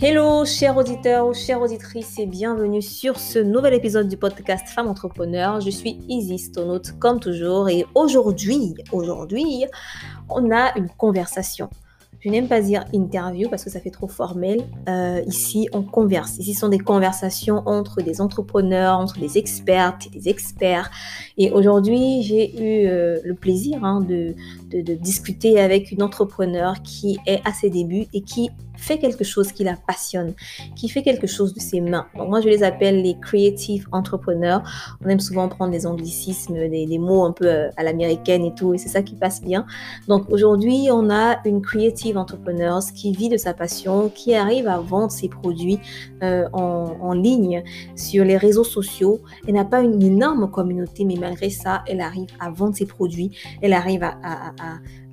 Hello, chers auditeurs ou chères auditrices, et bienvenue sur ce nouvel épisode du podcast Femmes Entrepreneurs. Je suis Isis Tonote, comme toujours, et aujourd'hui, aujourd'hui, on a une conversation. Je n'aime pas dire interview parce que ça fait trop formel. Euh, ici, on converse. Ici, ce sont des conversations entre des entrepreneurs, entre des expertes et des experts. Et aujourd'hui, j'ai eu euh, le plaisir hein, de, de, discuter avec une entrepreneur qui est à ses débuts et qui fait quelque chose qui la passionne, qui fait quelque chose de ses mains. Moi, je les appelle les creative entrepreneurs. On aime souvent prendre des anglicismes, des, mots un peu euh, à l'américaine et tout, et c'est ça qui passe bien. Donc aujourd'hui, on a une creative entrepreneur qui vit de sa passion, qui arrive à vendre ses produits euh, en, ligne sur les réseaux sociaux. Elle n'a pas une énorme communauté, mais malgré ça, elle arrive à vendre ses produits, elle arrive à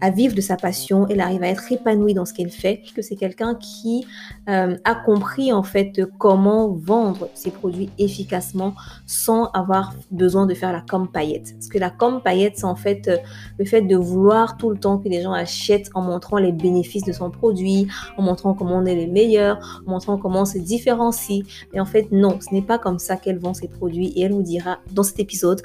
à vivre de sa passion, elle arrive à être épanouie dans ce qu'elle fait, que c'est quelqu'un qui euh, a compris en fait comment vendre ses produits efficacement sans avoir besoin de faire la com paillette. Parce que la com paillette, c'est en fait euh, le fait de vouloir tout le temps que les gens achètent en montrant les bénéfices de son produit, en montrant comment on est les meilleurs, en montrant comment on se différencie. Mais en fait, non, ce n'est pas comme ça qu'elle vend ses produits et elle vous dira dans cet épisode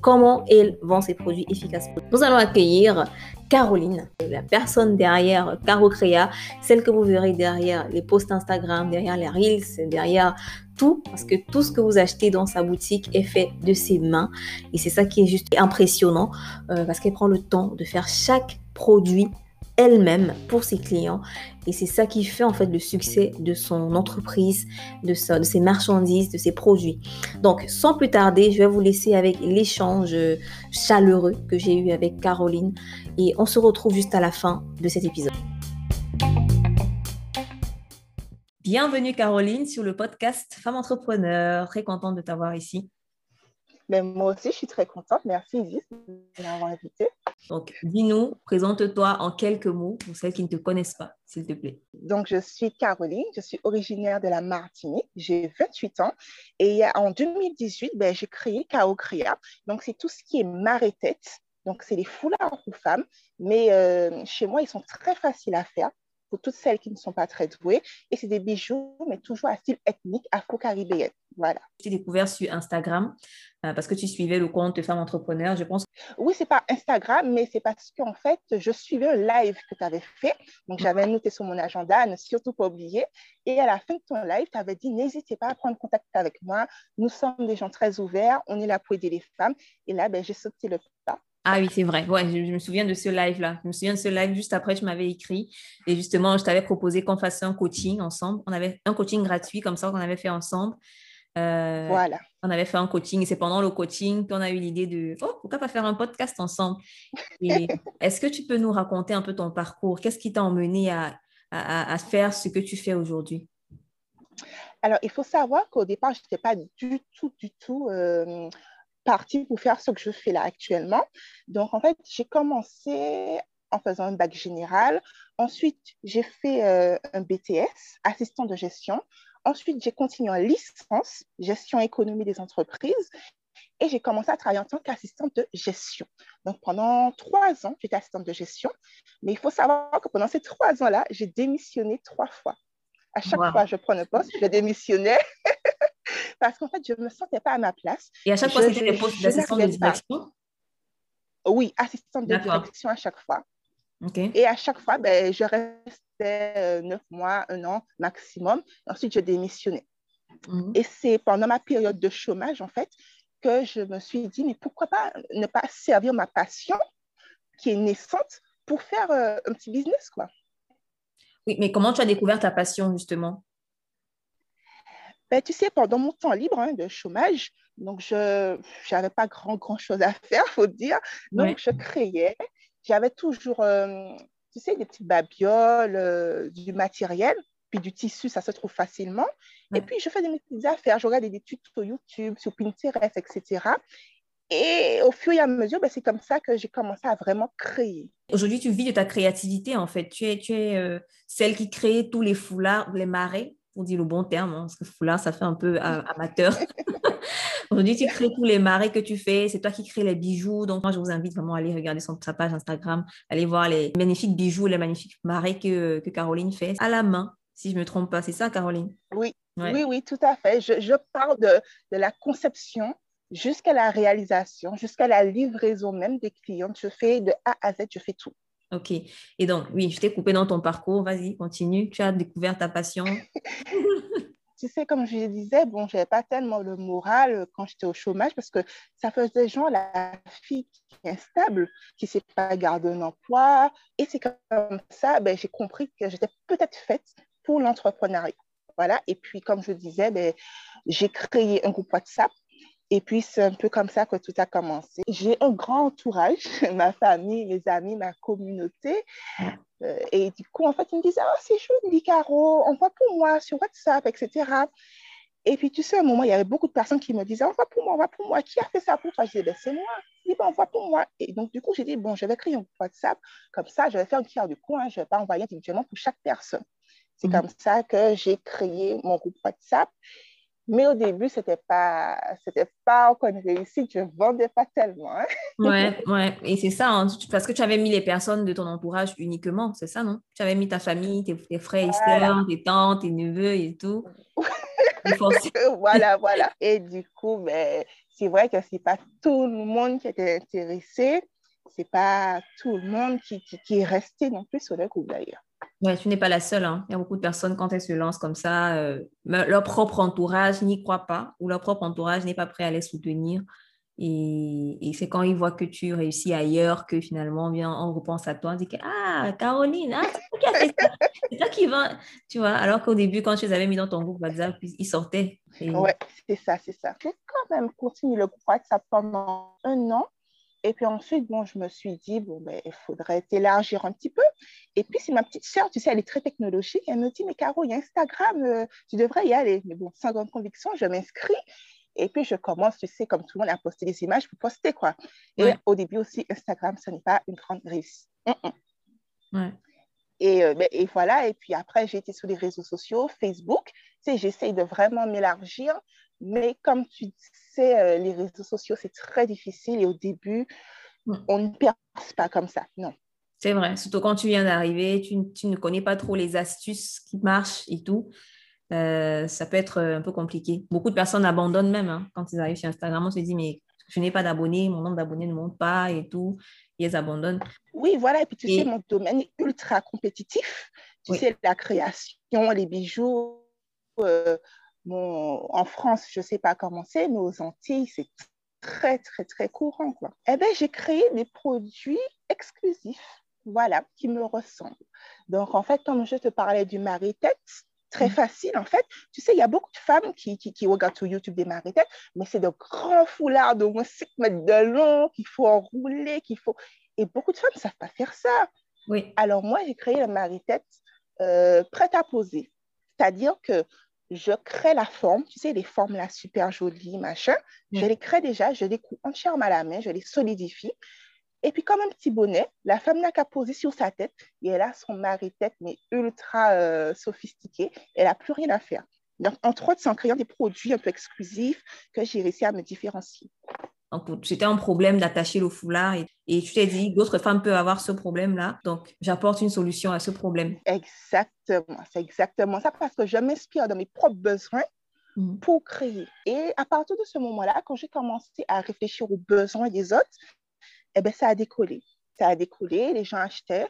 comment elle vend ses produits efficacement. Nous allons accueillir Caroline, la personne derrière Caro Créa, celle que vous verrez derrière les posts Instagram, derrière les Reels, derrière tout, parce que tout ce que vous achetez dans sa boutique est fait de ses mains. Et c'est ça qui est juste impressionnant, euh, parce qu'elle prend le temps de faire chaque produit elle-même pour ses clients. Et c'est ça qui fait en fait le succès de son entreprise, de, ses marchandises, de ses produits. Donc, sans plus tarder, je vais vous laisser avec l'échange chaleureux que j'ai eu avec Caroline. Et on se retrouve juste à la fin de cet épisode. Bienvenue Caroline sur le podcast Femme Entrepreneur. Très contente de t'avoir ici. Mais ben, moi aussi, je suis très contente. Merci Isis de m'avoir invitée. Donc, dis-nous, présente-toi en quelques mots pour celles qui ne te connaissent pas, s'il te plaît. Donc, je suis Caroline, je suis originaire de la Martinique, j'ai 28 ans et en 2018, ben, j'ai créé Crea. Donc, c'est tout ce qui est marée-tête. Donc, c'est les foulards pour femmes, mais euh, chez moi, ils sont très faciles à faire pour toutes celles qui ne sont pas très douées. Et c'est des bijoux, mais toujours à style ethnique, afro-caribéen. Voilà. Tu découvert sur Instagram euh, parce que tu suivais le compte Femme Entrepreneur, je pense. Oui, c'est pas Instagram, mais c'est parce qu'en fait, je suivais un live que tu avais fait. Donc, j'avais noté sur mon agenda, ne surtout pas oublier. Et à la fin de ton live, tu avais dit n'hésitez pas à prendre contact avec moi. Nous sommes des gens très ouverts. On est là pour aider les femmes. Et là, ben, j'ai sauté le. Ah oui, c'est vrai. Ouais, je, je, me souviens de ce live-là. Je me souviens de ce live juste après, tu m'avais écrit. Et justement, je t'avais proposé qu'on fasse un coaching ensemble. On avait un coaching gratuit comme ça qu'on avait fait ensemble. Euh, voilà. On avait fait un coaching et c'est pendant le coaching qu'on a eu l'idée de oh, pourquoi pas faire un podcast ensemble? Est-ce que tu peux nous raconter un peu ton parcours? Qu'est-ce qui t'a emmené à, à, à, faire ce que tu fais aujourd'hui? Alors, il faut savoir qu'au départ, je n'étais pas du tout, du tout euh, partie pour faire ce que je fais là actuellement. Donc, en fait, j'ai commencé en faisant un bac général. Ensuite, j'ai fait euh, un BTS, assistant de gestion. Ensuite, j'ai continué en licence, gestion économie des entreprises, et j'ai commencé à travailler en tant qu'assistante de gestion. Donc, pendant trois ans, j'étais assistante de gestion, mais il faut savoir que pendant ces trois ans-là, j'ai démissionné trois fois. À chaque wow. fois, je prends un poste, je démissionnais parce qu'en fait, je ne me sentais pas à ma place. Et à chaque fois, c'était des postes d'assistante de direction? Oui, assistante de direction à chaque fois. Okay. Et à chaque fois, ben, je restais euh, neuf mois, un an maximum. Ensuite, je démissionnais. -hmm. Et c'est pendant ma période de chômage, en fait, que je me suis dit, mais pourquoi pas ne pas servir ma passion qui est naissante pour faire euh, un petit business, quoi. Oui, mais comment tu as découvert ta passion, justement? Ben, tu sais, pendant mon temps libre hein, de chômage, donc je n'avais pas grand, grand chose à faire, faut dire. Donc, ouais. je créais. J'avais toujours, euh, tu sais, des petites babioles, euh, du matériel, puis du tissu, ça se trouve facilement. Ouais. Et puis, je fais des petites affaires. Je regarde des tutos YouTube, sur Pinterest, etc. Et au fur et à mesure, ben, c'est comme ça que j'ai commencé à vraiment créer. Aujourd'hui, tu vis de ta créativité, en fait. Tu es, tu es euh, celle qui crée tous les foulards, les marées, pour dire le bon terme, hein, parce que foulard, ça fait un peu amateur. aujourd'hui, tu crées tous les marais que tu fais. C'est toi qui crées les bijoux. Donc, moi, je vous invite vraiment à aller regarder son, sa page Instagram, aller voir les magnifiques bijoux, les magnifiques marais que, que Caroline fait à la main, si je ne me trompe pas. C'est ça, Caroline? Oui, oui, oui, tout à fait. Je, je parle de, de la conception jusqu'à la réalisation, jusqu'à la livraison même des clients. Je fais de A à Z, je fais tout. Ok. Et donc, oui, je t'ai coupé dans ton parcours. Vas-y, continue. Tu as découvert ta passion. tu sais, comme je disais, bon, je n'avais pas tellement le moral quand j'étais au chômage parce que ça faisait genre la fille qui est instable, qui ne sait pas garder un emploi. Et c'est comme ça, ben, j'ai compris que j'étais peut-être faite pour l'entrepreneuriat. Voilà. Et puis, comme je disais, ben, j'ai créé un groupe WhatsApp et puis, c'est un peu comme ça que tout a commencé. J'ai un grand entourage, ma famille, mes amis, ma communauté. Euh, et du coup, en fait, ils me disaient, oh, c'est chou, dit Caro, envoie pour moi sur WhatsApp, etc. Et puis, tu sais, à un moment, il y avait beaucoup de personnes qui me disaient, envoie pour moi, envoie pour moi. Qui a fait ça pour toi? Je disais, ben, c'est moi. Je dis, ben, envoie pour moi. Et donc, du coup, j'ai dit, bon, je vais créer un WhatsApp. Comme ça, je vais faire un tiers du coin. Je ne vais pas envoyer individuellement pour chaque personne. C'est mhm. comme ça que j'ai créé mon groupe WhatsApp. Mais au début, c'était pas, c'était pas encore une réussite. Je vendais pas tellement. Hein. Ouais, ouais. Et c'est ça, hein. parce que tu avais mis les personnes de ton entourage uniquement, c'est ça, non? Tu avais mis ta famille, tes, frères et sœurs, tes tantes, tes neveux et tout. voilà, voilà. Et du coup, ben, c'est vrai que c'est pas tout le monde qui était intéressé. C'est pas tout le monde qui, qui, qui est resté non plus sur le groupe d'ailleurs. Ouais, tu n'es pas la seule. Hein. Il y a beaucoup de personnes, quand elles se lancent comme ça, euh, leur propre entourage n'y croit pas ou leur propre entourage n'est pas prêt à les soutenir. Et, c'est quand ils voient que tu réussis ailleurs que finalement, bien, on repense à toi, on dit que, Ah, Caroline, ah, c'est toi ça. Toi qui va. Tu vois, alors qu'au début, quand tu les avais mis dans ton groupe WhatsApp, ils sortaient. Oui, Ouais, c'est ça, c'est ça. J'ai quand même continué le groupe WhatsApp pendant un an. Et puis ensuite, bon, je me suis dit, bon, ben, il faudrait t'élargir un petit peu. Et puis, c'est ma petite sœur, tu sais, elle est très technologique. Elle me dit, mais Caro, il y a Instagram, euh, tu devrais y aller. Mais bon, sans grande conviction, je m'inscris. Et puis, je commence, tu sais, comme tout le monde, à poster des images pour poster, quoi. Et au début aussi, Instagram, ce n'est pas une grande réussite. Ouais. Et, euh, ben, et, voilà, et puis après, j'ai été sur les réseaux sociaux, Facebook. Tu sais, j'essaye de vraiment m'élargir. Mais comme tu sais, euh, les réseaux sociaux, c'est très difficile et au début, on ne perce pas comme ça, non. C'est vrai, surtout quand tu viens d'arriver, tu, tu, ne connais pas trop les astuces qui marchent et tout. Euh, ça peut être un peu compliqué. Beaucoup de personnes abandonnent même hein, quand ils arrivent sur Instagram. On se dit, mais je n'ai pas d'abonnés, mon nombre d'abonnés ne monte pas et tout. ils abandonnent. Oui, voilà. Et puis, tu sais, mon domaine est ultra compétitif. Tu sais, la création, les bijoux, euh, en France, je ne sais pas comment c'est, mais aux Antilles, c'est très, très, très courant. Quoi. Eh bien, j'ai créé des produits exclusifs, voilà, qui me ressemblent. Donc, en fait, comme je te parlais du mari-tête, très mm. facile, en fait. Tu sais, il y a beaucoup de femmes qui, qui, regardent sur YouTube des mari-têtes, mais c'est de grands foulards de moins 6 mètres de long qu'il faut enrouler, qu'il faut... Et beaucoup de femmes ne savent pas faire ça. Oui. Alors, moi, j'ai créé le mari-tête euh, prêt à poser. C'est-à-dire que je crée la forme, tu sais, les formes là super jolies, machin. Je les crée déjà, je les coupe entièrement à la main, je les solidifie. Et puis, comme un petit bonnet, la femme n'a qu'à poser sur sa tête et elle a son mari-tête, mais ultra euh, sophistiqué. Elle n'a plus rien à faire. Donc, entre autres, c'est en créant des produits un peu exclusifs que j'ai réussi à me différencier. C'était un problème d'attacher le foulard et, tu t'es dit, d'autres femmes peuvent avoir ce problème-là. Donc, j'apporte une solution à ce problème. Exactement, c'est exactement ça parce que je m'inspire de mes propres besoins mhm. pour créer. Et à partir de ce moment-là, quand j'ai commencé à réfléchir aux besoins des autres, eh bien, ça a décollé. Ça a décollé, les gens achetaient.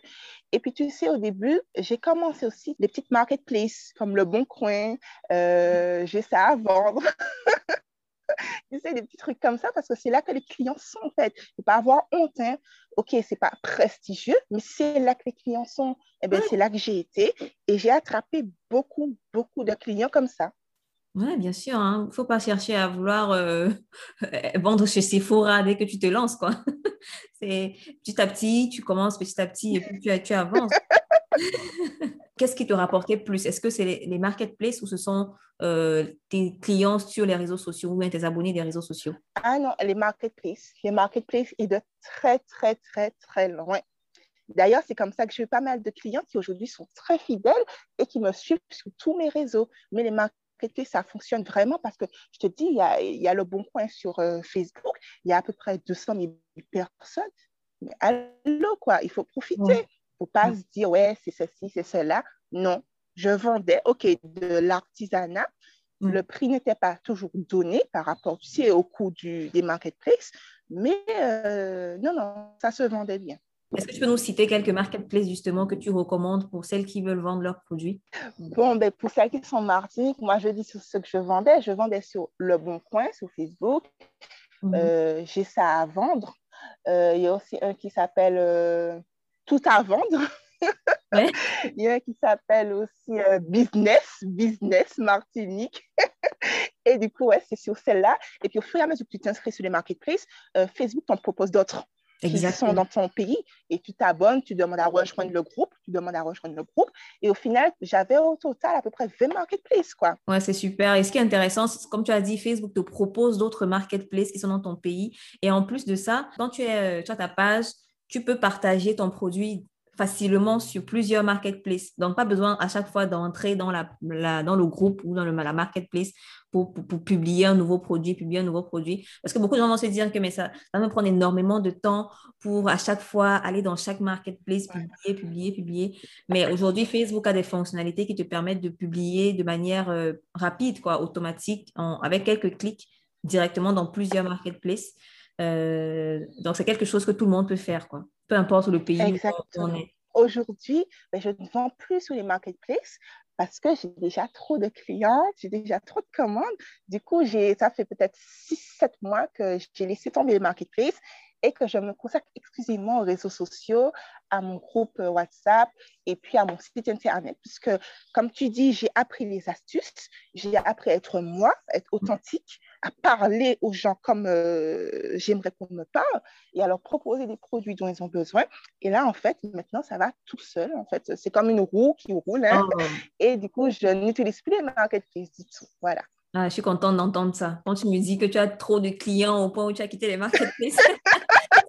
Et puis, tu sais, au début, j'ai commencé aussi des petites marketplaces comme Le Bon Coin. Euh, j'ai ça à vendre. tu sais, des petits trucs comme ça, parce que c'est là que les clients sont, en fait. Il ne faut pas avoir honte. Hein. OK, ce n'est pas prestigieux, mais c'est là que les clients sont. Eh bien, c'est là que j'ai été. Et j'ai attrapé beaucoup, beaucoup de clients comme ça. Oui, bien sûr. Il hein. ne faut pas chercher à vouloir euh, vendre chez Sephora dès que tu te lances. quoi. c'est petit à petit, tu commences petit à petit et puis tu, tu avances. Qu'est-ce qui te rapportait plus? Est-ce que c'est les, marketplaces ou ce sont euh, tes clients sur les réseaux sociaux ou bien tes abonnés des réseaux sociaux? Ah non, les marketplaces. Les marketplaces est de très, très, très, très loin. D'ailleurs, c'est comme ça que j'ai eu pas mal de clients qui aujourd'hui sont très fidèles et qui me suivent sur tous mes réseaux. Mais les marketplaces marketplace, ça fonctionne vraiment parce que je te dis, il y a, il y a le bon coin sur euh, Facebook, il y a à peu près 200 000 personnes. Mais allô, quoi, il faut profiter. Faut pas se dire, ouais, c'est ceci, c'est cela. Non, je vendais, OK, de l'artisanat. Le prix n'était pas toujours donné par rapport tu sais, au coût du, des marketplaces, mais euh, non, non, ça se vendait bien. Est-ce que tu peux nous citer quelques marketplaces justement que tu recommandes pour celles qui veulent vendre leurs produits? Bon, ben, pour celles qui sont Martinique, moi je dis sur ce que je vendais. Je vendais sur Le Bon Coin, sur Facebook. Mhm. Euh, j'ai ça à vendre. Euh, il y a aussi un qui s'appelle euh, Tout à vendre. il y a un qui s'appelle aussi Business, Business Martinique. et du coup, ouais, c'est sur celle-là. Et puis au fur et à mesure que tu t'inscris sur les marketplaces, Facebook t'en propose d'autres qui sont dans ton pays et tu t'abonnes, tu demandes à rejoindre le groupe, tu demandes à rejoindre le groupe. Et au final, j'avais au total à peu près 20 marketplaces. Quoi. Ouais, c'est super. Et ce qui est intéressant, comme tu as dit, Facebook te propose d'autres marketplaces qui sont dans ton pays. Et en plus de ça, quand tu, es, euh, tu as ta page, tu peux partager ton produit facilement sur plusieurs marketplaces. Donc, pas besoin à chaque fois d'entrer dans, la, dans le groupe ou dans le, la marketplace pour, pour, publier un nouveau produit, publier un nouveau produit. Parce que beaucoup de gens vont se dire que mais ça, va me prendre énormément de temps pour à chaque fois aller dans chaque marketplace, publier, publier, publier. Mais aujourd'hui, Facebook a des fonctionnalités qui te permettent de publier de manière euh, rapide, quoi, automatique, avec quelques clics directement dans plusieurs marketplaces. Euh, donc, c'est quelque chose que tout le monde peut faire, quoi. peu importe le pays où on est. Aujourd'hui, ben, je ne vends plus sur les marketplaces parce que j'ai déjà trop de clients, j'ai déjà trop de commandes. Du coup, ça fait peut-être 6-7 mois que j'ai laissé tomber les marketplaces et que je me consacre exclusivement aux réseaux sociaux, à mon groupe euh, WhatsApp et puis à mon site Internet. Puisque, comme tu dis, j'ai appris les astuces, j'ai appris à être moi, à être authentique, à parler aux gens comme euh, j'aimerais qu'on me parle et à leur proposer des produits dont ils ont besoin. Et là, en fait, maintenant, ça va tout seul. En fait, c'est comme une roue qui roule. Hein. Oh. Et du coup, je n'utilise plus les marketplaces du tout. Voilà. Ah, je suis contente d'entendre ça. Quand tu me dis que tu as trop de clients au point où tu as quitté les marketplaces,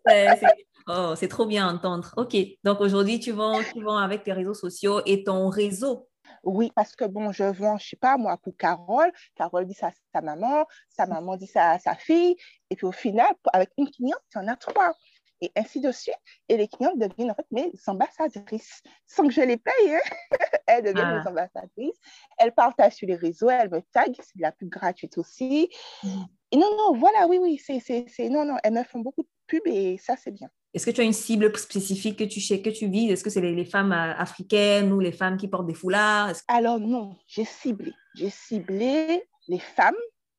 oh, c'est trop bien à entendre. OK. Donc aujourd'hui, tu vends, tu vends avec tes réseaux sociaux et ton réseau. Oui, parce que bon, je vends, je sais pas moi, pour Carole. Carole dit ça à sa maman, sa maman dit ça à sa fille. Et puis au final, avec une cliente, tu en as trois et ainsi de suite. Et les clients deviennent en fait mes ambassadrices, sans que je les paye. Hein. elles deviennent ah. mes ambassadrices. Elles partagent sur les réseaux, elles me taguent, c'est de la pub gratuite aussi. Mm. Et non, non, voilà, oui, oui, c'est, non, non, elles me font beaucoup de pubs et ça, c'est bien. Est-ce que tu as une cible spécifique que tu, que tu vises? Est-ce que c'est les, femmes euh, africaines ou les femmes qui portent des foulards? Alors non, j'ai ciblé. J'ai ciblé les femmes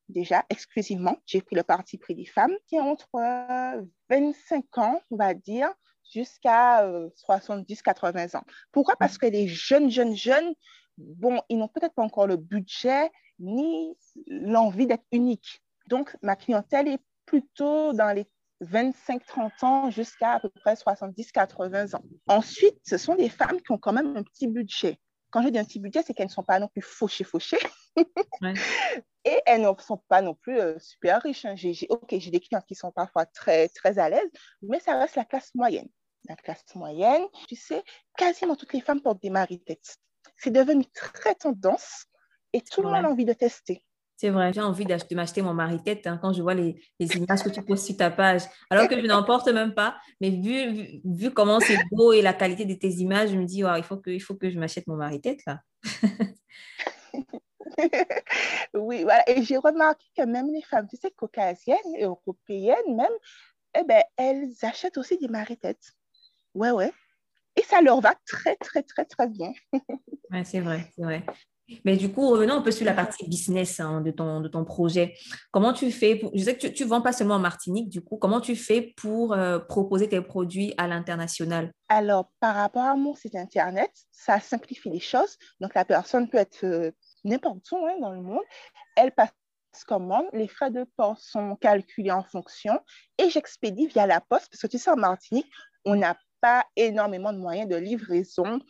déjà exclusivement. J'ai pris le parti pris des femmes qui ont entre 25 euh, ans, on va dire, jusqu'à 70-80 euh, ans. Pourquoi? Parce que les jeunes, jeunes, jeunes, bon, ils n'ont peut-être pas encore le budget ni l'envie d'être unique. Donc, ma clientèle est plutôt dans les 25-30 ans jusqu'à à peu près 70-80 ans. Ensuite, ce sont des femmes qui ont quand même un petit budget. Quand je dis un petit budget, c'est qu'elles ne sont pas non plus fauchées, fauchées. Et elles ne sont pas non plus euh, super riches. Hein. J'ai, ok, j'ai des clients qui sont parfois très, très à l'aise, mais ça reste la classe moyenne. La classe moyenne, tu sais, quasiment toutes les femmes portent des maris-têtes. C'est devenu très tendance et tout le monde a envie de tester. C'est vrai, j'ai envie de m'acheter mon mari-tête hein, quand je vois les, images que tu poses sur ta page. Alors que je n'en porte même pas, mais vu, vu, comment c'est beau et la qualité de tes images, je me dis, il, faut que, il faut que je m'achète mon mari-tête là. oui, voilà. Et j'ai remarqué que même les femmes, tu sais, caucasiennes, européennes même, eh ben, elles achètent aussi des mari-têtes. Ouais, ouais. Et ça leur va très, très, très, très bien. ouais, c'est vrai, c'est vrai. Mais du coup, revenons un peu sur la partie business hein, de, ton, de ton projet. Comment tu fais pour... Je sais que tu ne vends pas seulement en Martinique, du coup, comment tu fais pour euh, proposer tes produits à l'international? Alors, par rapport à mon site Internet, ça simplifie les choses. Donc, la personne peut être euh, n'importe où hein, dans le monde. Elle passe commande, les frais de port sont calculés en fonction et j'expédie via la poste parce que tu sais, en Martinique, on n'a pas énormément de moyens de livraison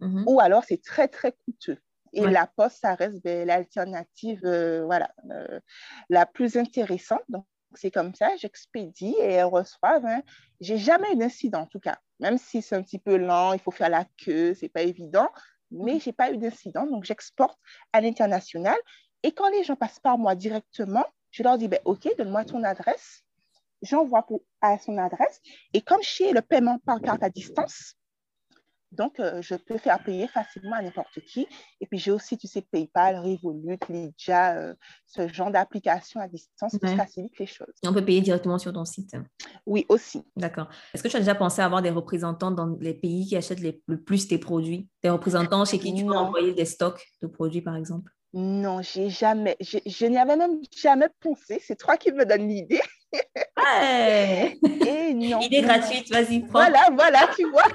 mm-hmm. ou alors c'est très, très coûteux. Et la poste, ça reste ben, l'alternative euh, voilà, euh, la plus intéressante. Donc, c'est comme ça, j'expédie et elles reçoivent. Hein. J'ai jamais eu d'incident, en tout cas. Même si c'est un petit peu lent, il faut faire la queue, c'est pas évident. Mais mm. j'ai pas eu d'incident, donc j'exporte à l'international. Et quand les gens passent par moi directement, je leur dis, ben, OK, donne-moi ton adresse. J'envoie à son adresse. Et comme chez le paiement par carte à distance, donc, euh, je peux faire payer facilement à n'importe qui. Et puis, j'ai aussi, tu sais, PayPal, Revolut, Lydia, euh, ce genre d'application à distance qui facilite les choses. Et on peut payer directement sur ton site. Oui, aussi. D'accord. Est-ce que tu as déjà pensé à avoir des représentants dans les pays qui achètent le plus tes produits? Des représentants chez qui tu peux envoyer des stocks de produits, par exemple? Non, j'ai jamais, je, n'y avais même jamais pensé. C'est toi qui me donnes l'idée. Non. Idée gratuite, vas-y, prends. Voilà, voilà, tu vois.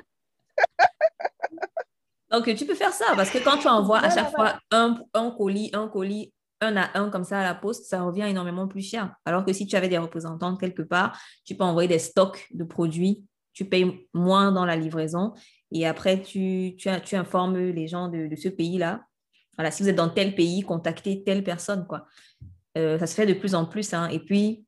Donc, tu peux faire ça parce que quand tu envoies à chaque fois un, un, colis, un colis, un à un comme ça à la poste, ça revient énormément plus cher. Alors que si tu avais des représentants quelque part, tu peux envoyer des stocks de produits, tu payes moins dans la livraison et après, tu, tu, tu informes les gens de, ce pays-là. Voilà, si vous êtes dans tel pays, contactez telle personne. Quoi. Euh, ça se fait de plus en plus. Hein. Et puis,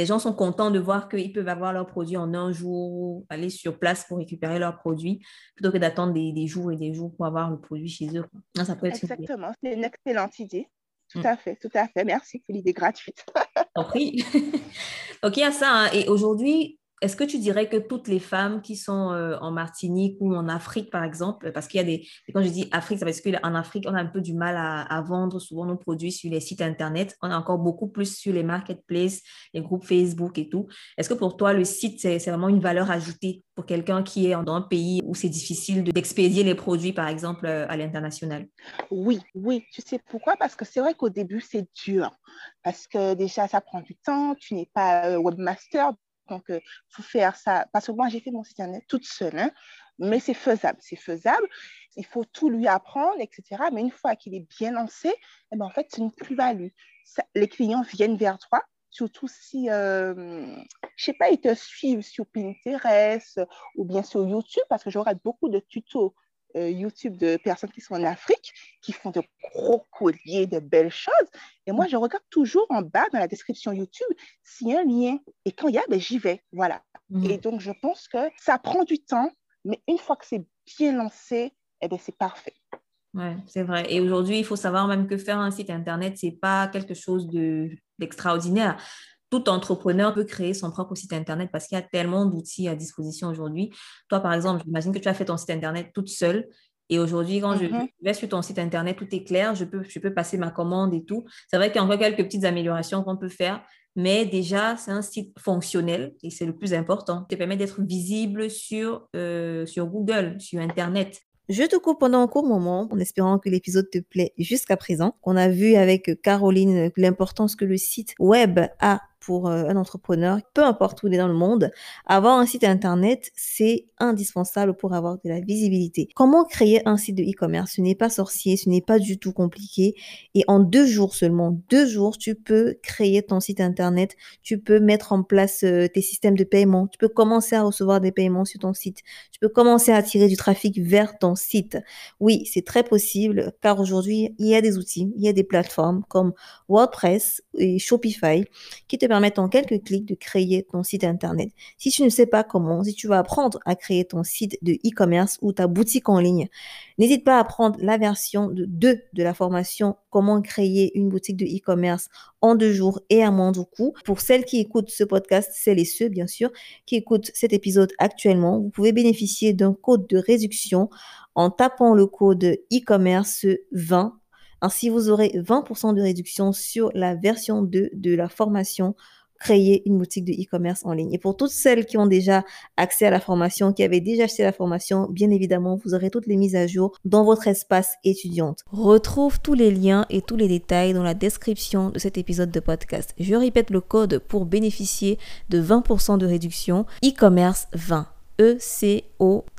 les gens sont contents de voir qu'ils peuvent avoir leurs produits en un jour, aller sur place pour récupérer leurs produits, plutôt que d'attendre des, jours et des jours pour avoir le produit chez eux. ça peut être Exactement, c'est une excellente idée. Tout mm. à fait, tout à fait. Merci pour l'idée gratuite. Compris. Y a ça. Hein. Et aujourd'hui, est-ce que tu dirais que toutes les femmes qui sont euh, en Martinique ou en Afrique, par exemple, parce qu'il y a des... Quand je dis Afrique, c'est parce qu'en Afrique, on a un peu du mal à, vendre souvent nos produits sur les sites Internet. On a encore beaucoup plus sur les marketplaces, les groupes Facebook et tout. Est-ce que pour toi, le site, c'est vraiment une valeur ajoutée pour quelqu'un qui est dans un pays où c'est difficile d'expédier les produits, par exemple, euh, à l'international? Oui, oui. Tu sais pourquoi? Parce que c'est vrai qu'au début, c'est dur. Parce que déjà, ça prend du temps. Tu n'es pas euh, webmaster, donc, il faut faire ça. Parce que moi, j'ai fait mon site internet toute seule, hein. mais c'est faisable. C'est faisable. Il faut tout lui apprendre, etc. Mais une fois qu'il est bien lancé, eh ben, en fait, c'est une plus-value. Les clients viennent vers toi, surtout si, euh, je sais pas, ils te suivent sur Pinterest ou bien sur YouTube, parce que j'aurai beaucoup de tutos euh, YouTube de personnes qui sont en Afrique, qui font de gros colliers, de belles choses. Et moi, je regarde toujours en bas dans la description YouTube s'il y a un lien. Et quand il y a, ben, j'y vais. Voilà. Mhm. Et donc, je pense que ça prend du temps, mais une fois que c'est bien lancé, eh ben, c'est parfait. Oui, c'est vrai. Et aujourd'hui, il faut savoir même que faire un site Internet, ce n'est pas quelque chose d'extraordinaire tout entrepreneur peut créer son propre site Internet parce qu'il y a tellement d'outils à disposition aujourd'hui. Toi, par exemple, j'imagine que tu as fait ton site Internet toute seule. Et aujourd'hui, quand je mhm. vais sur ton site Internet, tout est clair, je peux, je peux passer ma commande et tout. C'est vrai qu'il y a encore quelques petites améliorations qu'on peut faire, mais déjà, c'est un site fonctionnel et c'est le plus important. Ça te permet d'être visible sur, euh, sur Google, sur Internet. Je te coupe pendant un court moment en espérant que l'épisode te plaît jusqu'à présent. On a vu avec Caroline l'importance que le site web a pour euh, un entrepreneur, peu importe où il est dans le monde, avoir un site internet, c'est indispensable pour avoir de la visibilité. Comment créer un site de e-commerce? Ce n'est pas sorcier, ce n'est pas du tout compliqué. Et en deux jours seulement, deux jours, tu peux créer ton site internet, tu peux mettre en place euh, tes systèmes de paiement, tu peux commencer à recevoir des paiements sur ton site, tu peux commencer à attirer du trafic vers ton site. Oui, c'est très possible car aujourd'hui, il y a des outils, il y a des plateformes comme WordPress et Shopify qui te permettre en quelques clics de créer ton site internet. Si tu ne sais pas comment, si tu vas apprendre à créer ton site de e-commerce ou ta boutique en ligne, n'hésite pas à prendre la version de 2 de la formation comment créer une boutique de e-commerce en deux jours et à moindre coût. Pour celles qui écoutent ce podcast, celles et ceux bien sûr qui écoutent cet épisode actuellement, vous pouvez bénéficier d'un code de réduction en tapant le code e-commerce 20 ainsi, vous aurez 20% de réduction sur la version 2 de la formation créer une boutique de e-commerce en ligne. Et pour toutes celles qui ont déjà accès à la formation, qui avaient déjà acheté la formation, bien évidemment, vous aurez toutes les mises à jour dans votre espace étudiante. Retrouve tous les liens et tous les détails dans la description de cet épisode de podcast. Je répète le code pour bénéficier de 20% de réduction e-commerce 20. E-C-O-M-M-E-R-C-E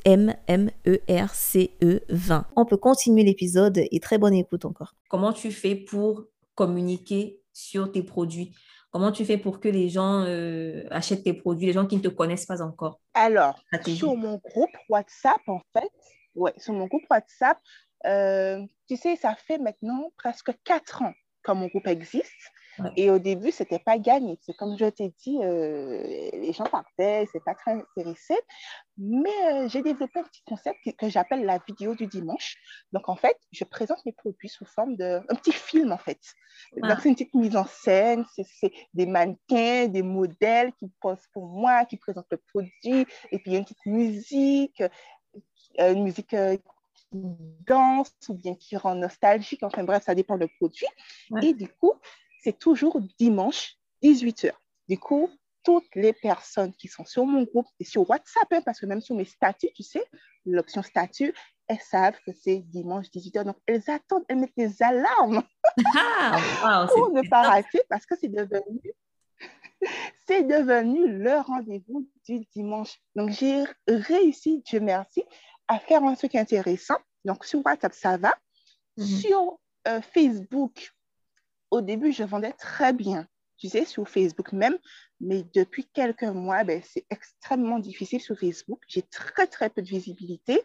20. On peut continuer l'épisode et très bonne écoute encore. Comment tu fais pour communiquer sur tes produits? Comment tu fais pour que les gens euh, achètent tes produits, les gens qui ne te connaissent pas encore? Alors, sur mon groupe WhatsApp, en fait, ouais, sur mon groupe WhatsApp, euh, tu sais, ça fait maintenant presque quatre ans que mon groupe existe. Et au début, ce n'était pas gagné. C'est comme je t'ai dit, euh, les gens partaient, c'est pas très intéressé. Mais euh, j'ai développé un petit concept que, j'appelle la vidéo du dimanche. Donc, en fait, je présente mes produits sous forme d'un petit film, en fait. Donc, c'est une petite mise en scène. C'est des mannequins, des modèles qui posent pour moi, qui présentent le produit. Et puis, il y a une petite musique, euh, une musique qui danse ou bien qui rend nostalgique. Enfin, bref, ça dépend du produit. Et du coup, c'est toujours dimanche, 18h. Du coup, toutes les personnes qui sont sur mon groupe et sur WhatsApp, hein, parce que même sur mes statuts, tu sais, l'option statut, elles savent que c'est dimanche 18h. Donc, elles attendent, elles mettent des alarmes ah, pour ne pas rater parce que c'est devenu, c'est devenu le rendez-vous du dimanche. Donc, j'ai réussi, Dieu merci, à faire un truc intéressant. Donc, sur WhatsApp, ça va. Mhm. Sur euh, Facebook, au début, je vendais très bien, tu sais, sur Facebook même, mais depuis quelques mois, ben, c'est extrêmement difficile sur Facebook. J'ai très, très peu de visibilité.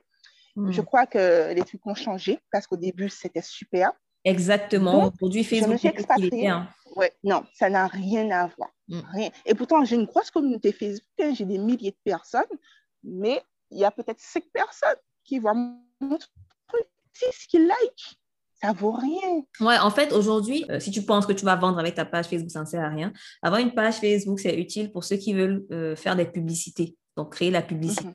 Hmm. Je crois que les trucs ont changé parce qu'au début, c'était super. Exactement. Aujourd'hui, Facebook, est Ouais, non, ça n'a rien à voir. Hmm. Rien. Et pourtant, j'ai une grosse communauté Facebook, hein. j'ai des milliers de personnes, mais il y a peut-être cinq personnes qui voient mon truc, six qui like ça vaut rien. Ouais, en fait, aujourd'hui, euh, si tu penses que tu vas vendre avec ta page Facebook, ça ne sert à rien. Avoir une page Facebook, c'est utile pour ceux qui veulent euh, faire des publicités, donc créer la publicité. Mhm.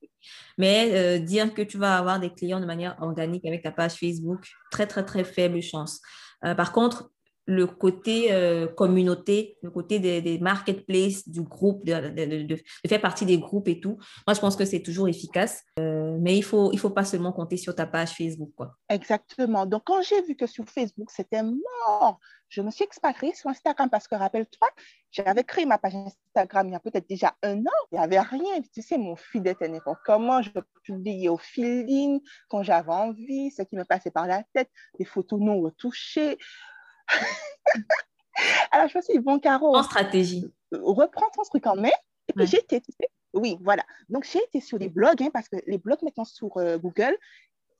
Mais euh, dire que tu vas avoir des clients de manière organique avec ta page Facebook, très, très, très faible chance. par contre, le côté euh, communauté, le côté des, marketplaces, du groupe, de, faire partie des groupes et tout. Moi, je pense que c'est toujours efficace, euh, mais il faut, il faut pas seulement compter sur ta page Facebook. Quoi. Exactement. Donc, quand j'ai vu que sur Facebook, c'était mort, je me suis expatriée sur Instagram parce que, rappelle-toi, j'avais créé ma page Instagram il y a peut-être déjà un an. Il n'y avait rien. Tu sais, mon fil était Comment je publiais au feeling, quand j'avais envie, ce qui me passait par la tête, des photos non retouchées. Alors, je me suis dit, bon, Caro. En stratégie. Reprends ton truc en main. Et puis, j'ai été, oui, voilà. Donc, j'ai été sur les blogs, hein, parce que les blogs maintenant sur euh, Google,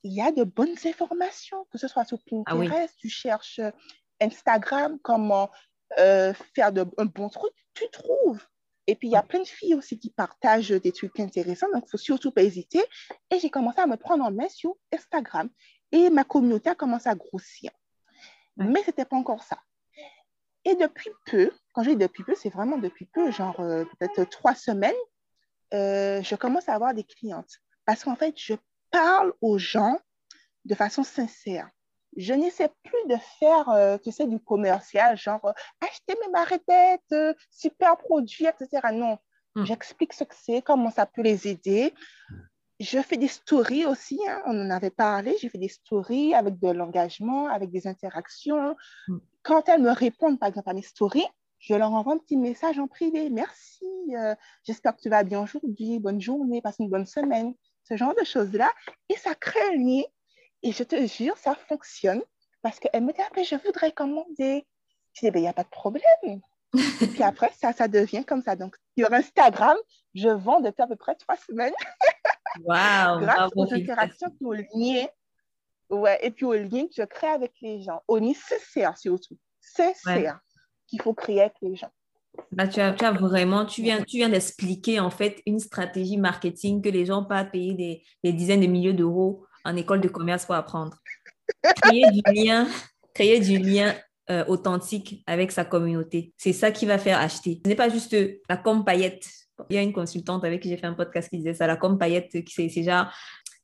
il y a de bonnes informations, que ce soit sur ah Pinterest, tu cherches euh, Instagram, comment euh, faire de, un bon truc, tu trouves. Et puis, il y a plein de filles aussi qui partagent des trucs intéressants, donc il ne faut surtout pas hésiter. Et j'ai commencé à me prendre en main sur Instagram. Et ma communauté a commencé à grossir. Mais ce n'était pas encore ça. Et depuis peu, quand je dis depuis peu, c'est vraiment depuis peu, genre euh, peut-être trois semaines, euh, je commence à avoir des clientes. Parce qu'en fait, je parle aux gens de façon sincère. Je n'essaie plus de faire, euh, tu sais, du commercial, genre acheter mes barrettes, super produit, etc. Non, hmm. j'explique ce que c'est, comment ça peut les aider. Je fais des stories aussi, hein, on en avait parlé, j'ai fait des stories avec de l'engagement, avec des interactions. Mm. Quand elles me répondent, par exemple, à mes stories, je leur envoie un petit message en privé. Merci, euh, j'espère que tu vas bien aujourd'hui, bonne journée, passe une bonne semaine, ce genre de choses-là. Et ça crée un lien. Et je te jure, ça fonctionne parce qu'elle me dit, après, je voudrais commander. Je dis, ben, il n'y a pas de problème. Et puis après, ça, ça devient comme ça. Donc, sur Instagram, je vends depuis à peu près trois semaines. Wow, Grâce aux interactions et aux liens. Ouais, et puis aux liens que je crée avec les gens. Au nécessaire surtout. C'est ça qu'il faut créer avec les gens. Bah, tu, as, tu, as, vraiment, tu viens, tu viens d'expliquer en fait une stratégie marketing que les gens pas payer des, des, dizaines de milliers d'euros en école de commerce pour apprendre. Créer du lien, créer du lien euh, authentique avec sa communauté. C'est ça qui va faire acheter. Ce n'est pas juste la com paillette il y a une consultante avec qui j'ai fait un podcast qui disait ça, la comme paillette, qui c'est genre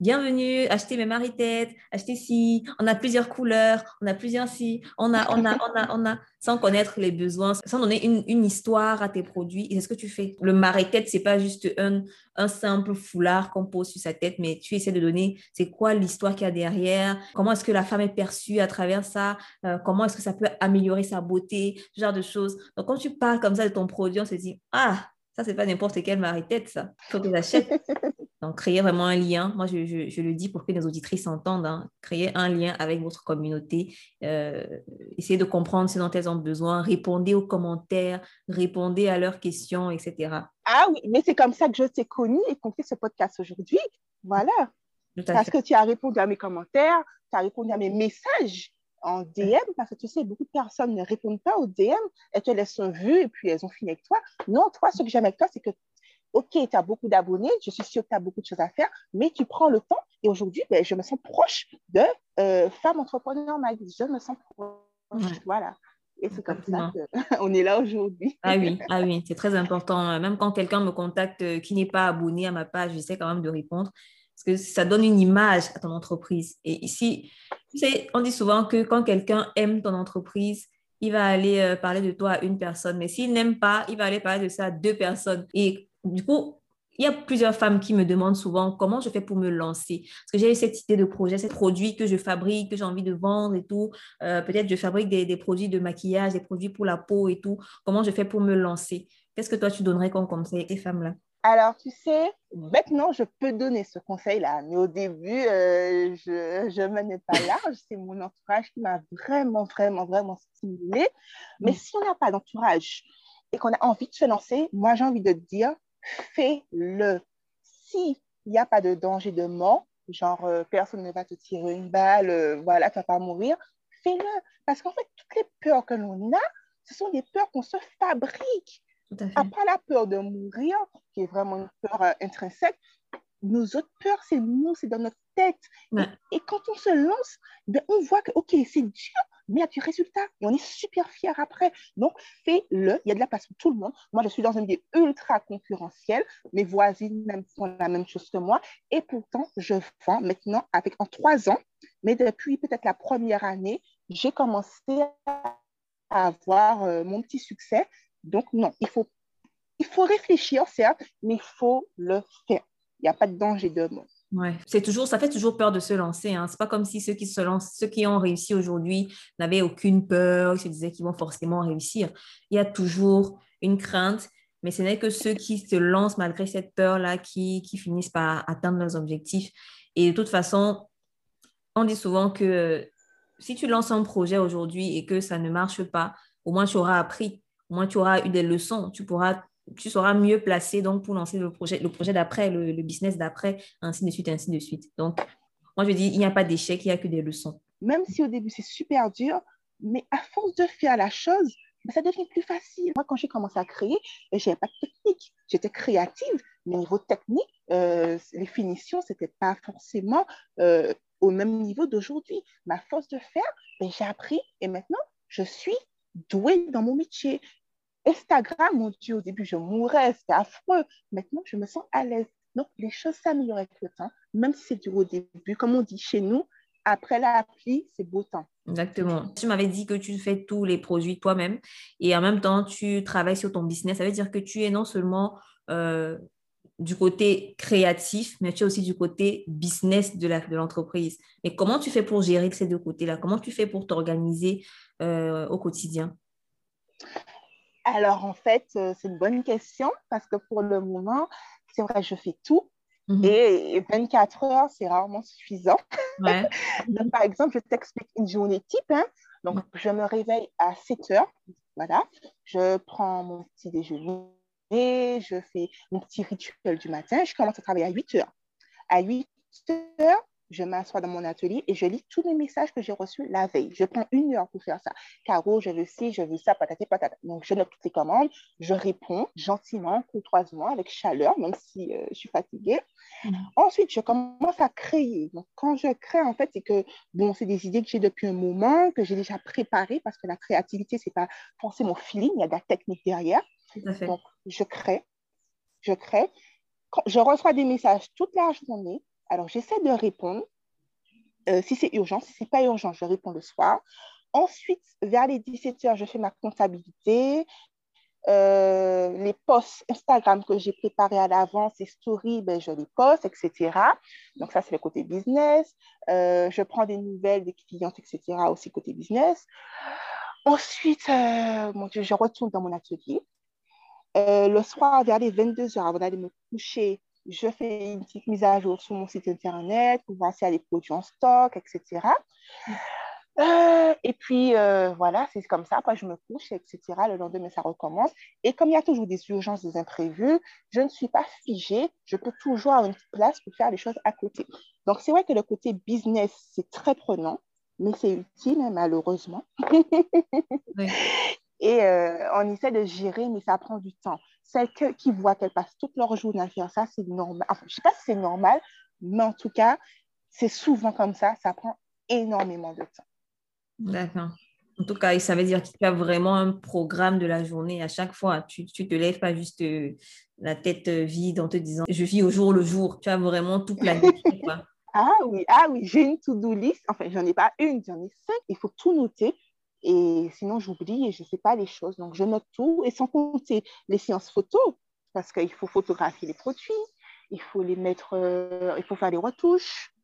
bienvenue, achetez mes maritettes, achetez ci, on a plusieurs couleurs, on a plusieurs ci, on a, on a, on a, on a, sans connaître les besoins, sans donner une, une histoire à tes produits. Et c'est ce que tu fais. Le maritette, c'est pas juste un, un simple foulard qu'on pose sur sa tête, mais tu essaies de donner c'est quoi l'histoire qu'il y a derrière, comment est-ce que la femme est perçue à travers ça, euh, comment est-ce que ça peut améliorer sa beauté, ce genre de choses. Donc quand tu parles comme ça de ton produit, on se dit, ah, ça, c'est pas n'importe quelle maritette, ça. Il faut que j'achète. Donc, créer vraiment un lien. Moi, je, je, le dis pour que les auditrices entendent. Hein. Créer un lien avec votre communauté. Euh, essayez de comprendre ce dont elles ont besoin. Répondez aux commentaires. Répondez à leurs questions, etc. Ah oui, mais c'est comme ça que je t'ai connue et qu'on fait ce podcast aujourd'hui. Voilà. Parce que tu as répondu à mes commentaires, tu as répondu à mes messages. En DM, parce que tu sais, beaucoup de personnes ne répondent pas aux DM, elles te laissent vu et puis elles ont fini avec toi. Non, toi, ce que j'aime avec toi, c'est que, OK, tu as beaucoup d'abonnés, je suis sûre que tu as beaucoup de choses à faire, mais tu prends le temps. Et aujourd'hui, ben, je me sens proche de euh, femmes entrepreneurs. Je me sens proche. Voilà. Et c'est comme ça qu'on est là aujourd'hui. Ah oui, ah oui c'est très important. Même quand quelqu'un me contacte euh, qui n'est pas abonné à ma page, j'essaie quand même de répondre parce que ça donne une image à ton entreprise. Et ici, on dit souvent que quand quelqu'un aime ton entreprise, il va aller euh, parler de toi à une personne. Mais s'il n'aime pas, il va aller parler de ça à deux personnes. Et du coup, il y a plusieurs femmes qui me demandent souvent comment je fais pour me lancer. Parce que j'ai cette idée de projet, ces produits que je fabrique, que j'ai envie de vendre et tout. Euh, peut-être je fabrique des, produits de maquillage, des produits pour la peau et tout. Comment je fais pour me lancer? Qu'est-ce que toi, tu donnerais comme conseil à ces femmes-là? Alors, tu sais, maintenant, je peux donner ce conseil-là, mais au début, euh, je ne menais pas large. C'est mon entourage qui m'a vraiment, vraiment, vraiment stimulée. Mais mm. si on n'a pas d'entourage et qu'on a envie de se lancer, moi, j'ai envie de te dire, fais-le. S'il n'y a pas de danger de mort, genre euh, personne ne va te tirer une balle, euh, voilà, tu ne vas pas mourir, fais-le. Parce qu'en fait, toutes les peurs que l'on a, ce sont des peurs qu'on se fabrique. À, part la peur de mourir, qui est vraiment une peur euh, intrinsèque, nos autres peurs, c'est nous, c'est dans notre tête. Et, quand on se lance, ben, on voit que, OK, c'est dur, mais il y a du résultat et on est super fiers après. Donc, fais-le. Il y a de la place pour tout le monde. Moi, je suis dans un milieu ultra concurrentiel. Mes voisines même font la même chose que moi. Et pourtant, je vends maintenant avec en trois ans, mais depuis peut-être la première année, j'ai commencé à avoir euh, mon petit succès. Donc, non, il faut, réfléchir, certes, mais il faut le faire. Il n'y a pas de danger de mort. Ouais, c'est toujours, ça fait toujours peur de se lancer. Hein. C'est pas comme si ceux qui ont réussi aujourd'hui n'avaient aucune peur, ils se disaient qu'ils vont forcément réussir. Il y a toujours une crainte, mais ce n'est que ceux qui se lancent malgré cette peur-là qui, qui finissent par atteindre leurs objectifs. Et de toute façon, on dit souvent que si tu lances un projet aujourd'hui et que ça ne marche pas, au moins tu auras appris, au moins tu auras eu des leçons, tu pourras tu seras mieux placé donc, pour lancer le projet, le projet d'après, le, business d'après, ainsi de suite, ainsi de suite. Donc, moi, je dis, il n'y a pas d'échec, il n'y a que des leçons. Même si au début, c'est super dur, mais à force de faire la chose, ben, ça devient plus facile. Moi, quand j'ai commencé à créer, ben, je n'avais pas de technique. J'étais créative, mais au niveau technique, euh, les finitions, ce n'était pas forcément euh, au même niveau d'aujourd'hui. Ma force de faire, ben, j'ai appris et maintenant, je suis douée dans mon métier. Instagram, mon Dieu, au début, je mourais, c'était affreux. Maintenant, je me sens à l'aise. Donc, les choses s'améliorent avec le temps, même si c'est dur au début. Comme on dit chez nous, après la pluie, c'est beau temps. Exactement. Tu m'avais dit que tu fais tous les produits toi-même et en même temps, tu travailles sur ton business. Ça veut dire que tu es non seulement euh, du côté créatif, mais tu es aussi du côté business de l'entreprise. mais comment tu fais pour gérer ces deux côtés-là? Comment tu fais pour t'organiser euh, au quotidien? Alors, en fait, euh, c'est une bonne question parce que pour le moment, c'est vrai, je fais tout. Mhm. Et 24 heures, c'est rarement suffisant. Donc, par exemple, je t'explique une journée type. Hein. Donc, je me réveille à 7 heures. Voilà. Je prends mon petit déjeuner. Je fais mon petit rituel du matin. Je commence à travailler à 8 heures. À 8 heures, je m'assois dans mon atelier et je lis tous les messages que j'ai reçus la veille. Je prends une heure pour faire ça. Caro, je veux ci, je veux ça, patati patata. Donc, je note toutes les commandes, je réponds gentiment, courtoisement, avec chaleur, même si euh, je suis fatiguée. Mm. Ensuite, je commence à créer. Donc, quand je crée, en fait, c'est que, bon, c'est des idées que j'ai depuis un moment, que j'ai déjà préparées, parce que la créativité, c'est pas forcément feeling, il y a de la technique derrière. Donc, je crée, je crée. Quand je reçois des messages toute la journée, alors, j'essaie de répondre. Euh, si c'est urgent, si ce n'est pas urgent, je réponds le soir. Ensuite, vers les 17 heures, je fais ma comptabilité. Euh, les posts Instagram que j'ai préparés à l'avance, les stories, ben, je les poste, etc. Donc, ça, c'est le côté business. Euh, je prends des nouvelles des clientes, etc. aussi côté business. Ensuite, je retourne dans mon atelier. le soir, vers les 22 heures, avant d'aller me coucher, je fais une petite mise à jour sur mon site internet pour voir s'il y a des produits en stock, etc. Euh, et puis euh, voilà, c'est comme ça. Après, je me couche, etc. Le lendemain, ça recommence. Et comme il y a toujours des urgences, des imprévus, je ne suis pas figée. Je peux toujours avoir une place pour faire les choses à côté. Donc, c'est vrai que le côté business, c'est très prenant. mais c'est utile, hein, malheureusement. Et euh, on essaie de gérer, mais ça prend du temps. Celles qui voient qu'elles passent toute leur journée à faire ça, c'est normal. Enfin, je ne sais pas si c'est normal, mais en tout cas, c'est souvent comme ça. Ça prend énormément de temps. D'accord. En tout cas, ça veut dire qu'il y a vraiment un programme de la journée à chaque fois. Tu ne te lèves pas juste euh, la tête euh, vide en te disant je vis au jour le jour. Tu as vraiment tout planifié. ah oui, ah oui, j'ai une to-do list. Enfin, j'en ai pas une, j'en ai cinq. Il faut tout noter. Et sinon, j'oublie et je ne fais pas les choses. Donc, je note tout. Et sans compter les séances photos, parce qu'il faut photographier les produits, il faut les mettre, euh, il faut faire les retouches.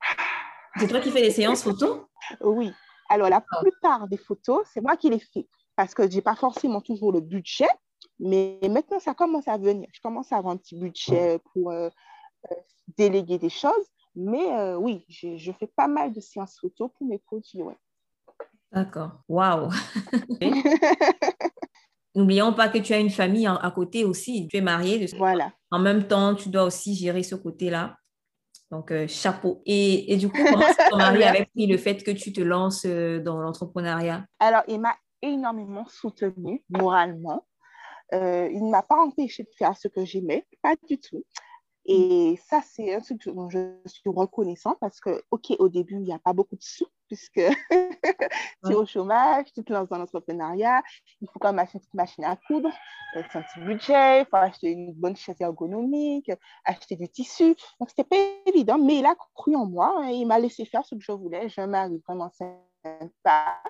C'est toi qui fais les séances photos? Oui. Alors, la ah. plupart des photos, c'est moi qui les fais parce que je n'ai pas forcément toujours le budget. Mais maintenant, ça commence à venir. Je commence à avoir un petit budget pour euh, euh, déléguer des choses. Mais oui, je, je, fais pas mal de séances photos pour mes produits. Ouais. D'accord. Waouh. N'oublions pas que tu as une famille à côté aussi. Tu es mariée. Voilà. En même temps, tu dois aussi gérer ce côté-là. Donc, euh, chapeau. Et, du coup, comment ton mari avait pris le fait que tu te lances euh, dans l'entrepreneuriat? Alors, il m'a énormément soutenue moralement. Euh, il ne m'a pas empêché de faire ce que j'aimais, pas du tout. Et ça, c'est un truc dont je suis reconnaissant parce que, OK, au début, il n'y a pas beaucoup de sous puisque tu es au chômage, tu te lances dans l'entrepreneuriat, il faut quand même acheter une petite machine à coudre, c'est un petit budget, il faut acheter une bonne chaise ergonomique, acheter du tissu. Donc, ce n'était pas évident, mais il a cru en moi et il m'a laissé faire ce que je voulais. Je m'arrive vraiment sympa.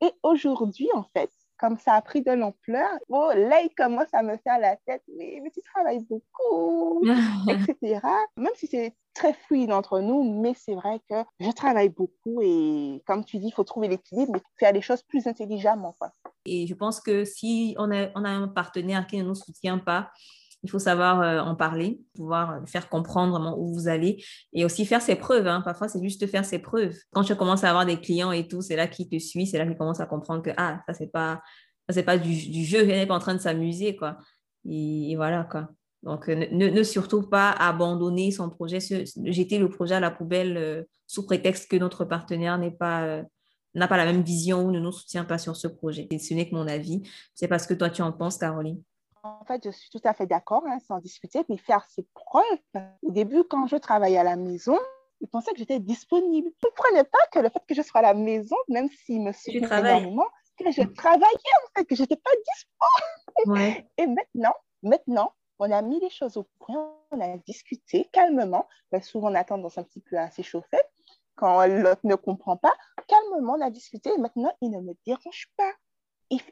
Et aujourd'hui, en fait, comme ça a pris de l'ampleur, oh, là, il commence à me faire la tête, mais, mais tu travailles beaucoup, etc. Même si c'est très fluide entre nous, mais c'est vrai que je travaille beaucoup et comme tu dis, il faut trouver l'équilibre et faire les choses plus intelligemment. Quoi. Et je pense que si on a, on a un partenaire qui ne nous soutient pas, il faut savoir euh, en parler, pouvoir faire comprendre vraiment où vous allez et aussi faire ses preuves. Hein. Parfois, c'est juste faire ses preuves. Quand tu commences à avoir des clients et tout, c'est là qu'il te suit, c'est là qu'il commence à comprendre que ah, ça, c'est pas, pas du, jeu, il n'est pas en train de s'amuser. quoi. Et, voilà, quoi. Donc, ne, ne, surtout pas abandonner son projet, jeter le projet à la poubelle euh, sous prétexte que notre partenaire n'a pas la même vision ou ne nous soutient pas sur ce projet. Et ce n'est que mon avis. C'est parce que toi, tu en penses, Caroline. En fait, je suis tout à fait d'accord, hein, sans discuter, mais faire ses preuves. Au début, quand je travaillais à la maison, ils pensaient que j'étais disponible. Ils ne comprenaient pas que le fait que je sois à la maison, même s'ils me suivent énormément, que je travaillais en fait, que je n'étais pas disponible. Et maintenant, maintenant, on a mis les choses au point, on a discuté calmement. Ben, souvent, on a tendance un petit peu à s'échauffer quand l'autre ne comprend pas. Calmement, on a discuté et maintenant, il ne me dérange pas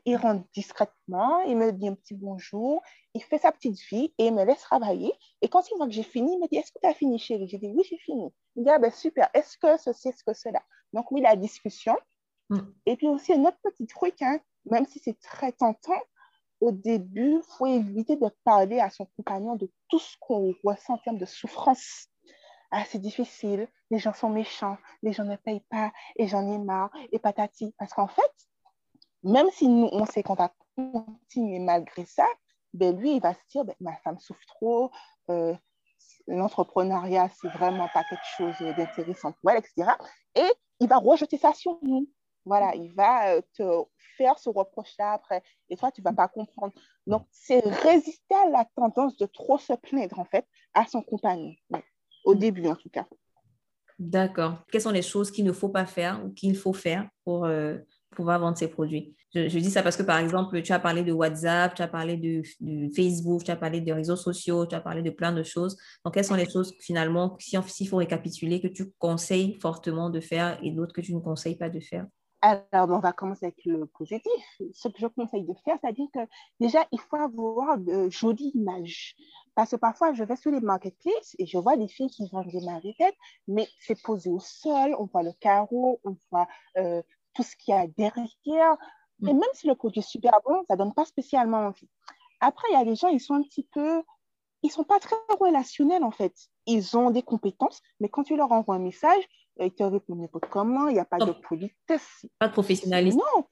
il, rentre discrètement, il me dit un petit bonjour, il fait sa petite vie et il me laisse travailler. Et quand il voit que j'ai fini, il me dit Est-ce que tu as fini, chérie? J'ai dit Oui, j'ai fini. Il dit ah, ben, Super, est-ce que ceci, est-ce que cela? Donc, oui, la discussion. Mm. Et puis aussi, un autre petit truc, hein, même si c'est très tentant, au début, il faut éviter de parler à son compagnon de tout ce qu'on ressent en termes de souffrance. Ah, c'est difficile, les gens sont méchants, les gens ne payent pas, et j'en ai marre, et patati. Parce qu'en fait, même si nous, on sait qu'on va continuer malgré ça, ben lui, il va se dire, ben, ma femme souffre trop, euh, l'entrepreneuriat, c'est vraiment pas quelque chose d'intéressant pour elle, etc. Et il va rejeter ça sur nous. Voilà, il va euh, te faire ce reproche-là après. Et toi, tu ne vas pas comprendre. Donc, c'est résister à la tendance de trop se plaindre, en fait, à son compagnon. Au début, en tout cas. D'accord. Quelles sont les choses qu'il ne faut pas faire ou qu'il faut faire pour euh, pouvoir vendre ses produits. Je, dis ça parce que, par exemple, tu as parlé de WhatsApp, tu as parlé de, Facebook, tu as parlé des réseaux sociaux, tu as parlé de plein de choses. Donc, quelles sont les choses, finalement, s'il faut récapituler, que tu conseilles fortement de faire et d'autres que tu ne conseilles pas de faire? Alors, on va commencer avec le positif. Ce que je conseille de faire, c'est-à-dire que déjà, il faut avoir de jolies images. Parce que parfois, je vais sur les marketplaces et je vois des filles qui vendent des marionnettes, mais c'est posé au sol, on voit le carreau, on voit euh, tout ce qu'il y a derrière. Et mm. même si le produit est super bon, ça ne donne pas spécialement envie. Après, il y a des gens, ils sont un petit peu, ils sont pas très relationnels en fait. Ils ont des compétences, mais quand tu leur envoies un message, euh, ils te répondent n'importe comment, il n'y a pas de politesse. Pas de professionnalisme. Non.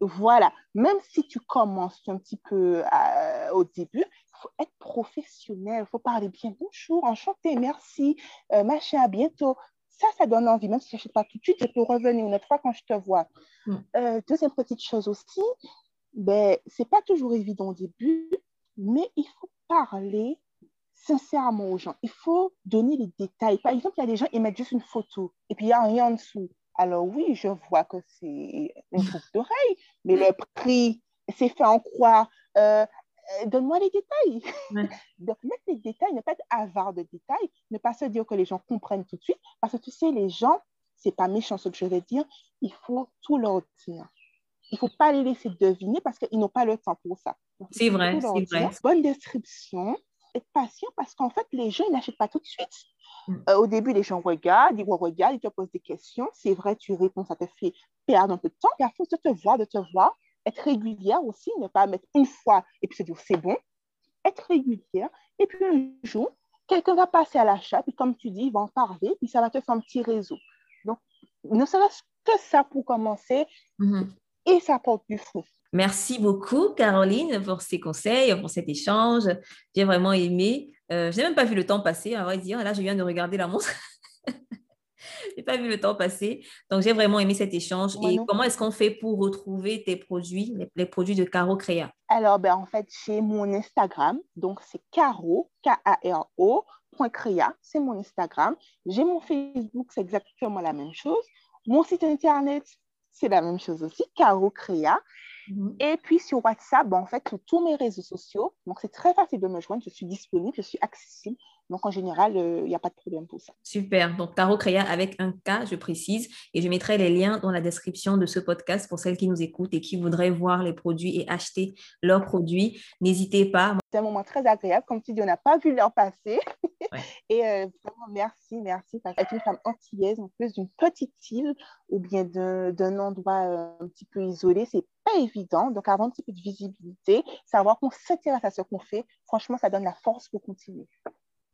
Voilà. Même si tu commences un petit peu euh, au début, il faut être professionnel, il faut parler bien. Bonjour, enchanté, merci, euh, machin, à bientôt ça, ça donne envie. Même si je n'achète pas tout de suite, je peux revenir une autre fois quand je te vois. Mm. Euh, deuxième petite chose aussi, ben, ce n'est pas toujours évident au début, mais il faut parler sincèrement aux gens. Il faut donner les détails. Par exemple, il y a des gens, ils mettent juste une photo et puis il n'y a rien en dessous. Alors oui, je vois que c'est une boucle d'oreille, mais le prix, c'est fait en euh, euh, Donne-moi les détails. Donc, mettre les détails, ne pas être avare de détails, ne pas se dire que les gens comprennent tout de suite, parce que tu sais, les gens, c'est pas méchant ce que je vais dire, il faut tout leur dire. Il ne faut pas les laisser deviner parce qu'ils n'ont pas le temps pour ça. C'est vrai, c'est vrai. Bonne description, être patient parce qu'en fait, les gens, ils n'achètent pas tout de suite. Mm. Euh, au début, les gens regardent, ils regardent, ils te posent des questions. C'est vrai, tu réponds, ça te fait perdre un peu de temps. Et à force de te voir, de te voir, être régulière aussi, ne pas mettre une fois et puis se dire c'est bon. Être régulière. Et puis un jour, quelqu'un va passer à l'achat, puis comme tu dis, il va en parler, puis ça va te faire un petit réseau. Donc, ne serait-ce que ça pour commencer, mm-hmm. et ça porte du fruit. Merci beaucoup, Caroline, pour ces conseils, pour cet échange. J'ai vraiment aimé. Euh, je n'ai même pas vu le temps passer, à vrai dire. Là, je viens de regarder la montre. pas vu le temps passer. Donc, j'ai vraiment aimé cet échange. Et comment est-ce qu'on fait pour retrouver tes produits, les, produits de Caro Créa? Alors, ben, en fait, j'ai mon Instagram. Donc, c'est caro, K-A-R-O, .créa. C'est mon Instagram. J'ai mon Facebook, c'est exactement la même chose. Mon site Internet, c'est la même chose aussi, Caro Créa. Mhm. Et puis sur WhatsApp, ben, en fait, sur tous mes réseaux sociaux, donc c'est très facile de me joindre, je suis disponible, je suis accessible. Donc en général, euh, il n'y a pas de problème pour ça. Super. Donc Caro Créa avec un K, je précise, et je mettrai les liens dans la description de ce podcast pour celles qui nous écoutent et qui voudraient voir les produits et acheter leurs produits. N'hésitez pas. C'est un moment très agréable, comme tu dis, on n'a pas vu l'heure passer. et euh, vraiment, merci, merci. Parce une femme antillaise, en plus d'une petite île ou bien d'un endroit euh, un petit peu isolé, c'est pas évident. Donc, avoir un petit peu de visibilité, savoir qu'on s'intéresse à ce qu'on fait, franchement, ça donne la force pour continuer.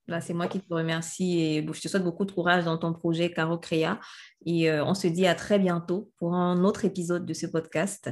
Là, c'est moi qui te remercie et je te souhaite beaucoup de courage dans ton projet Caro Créa. Et euh, on se dit à très bientôt pour un autre épisode de ce podcast.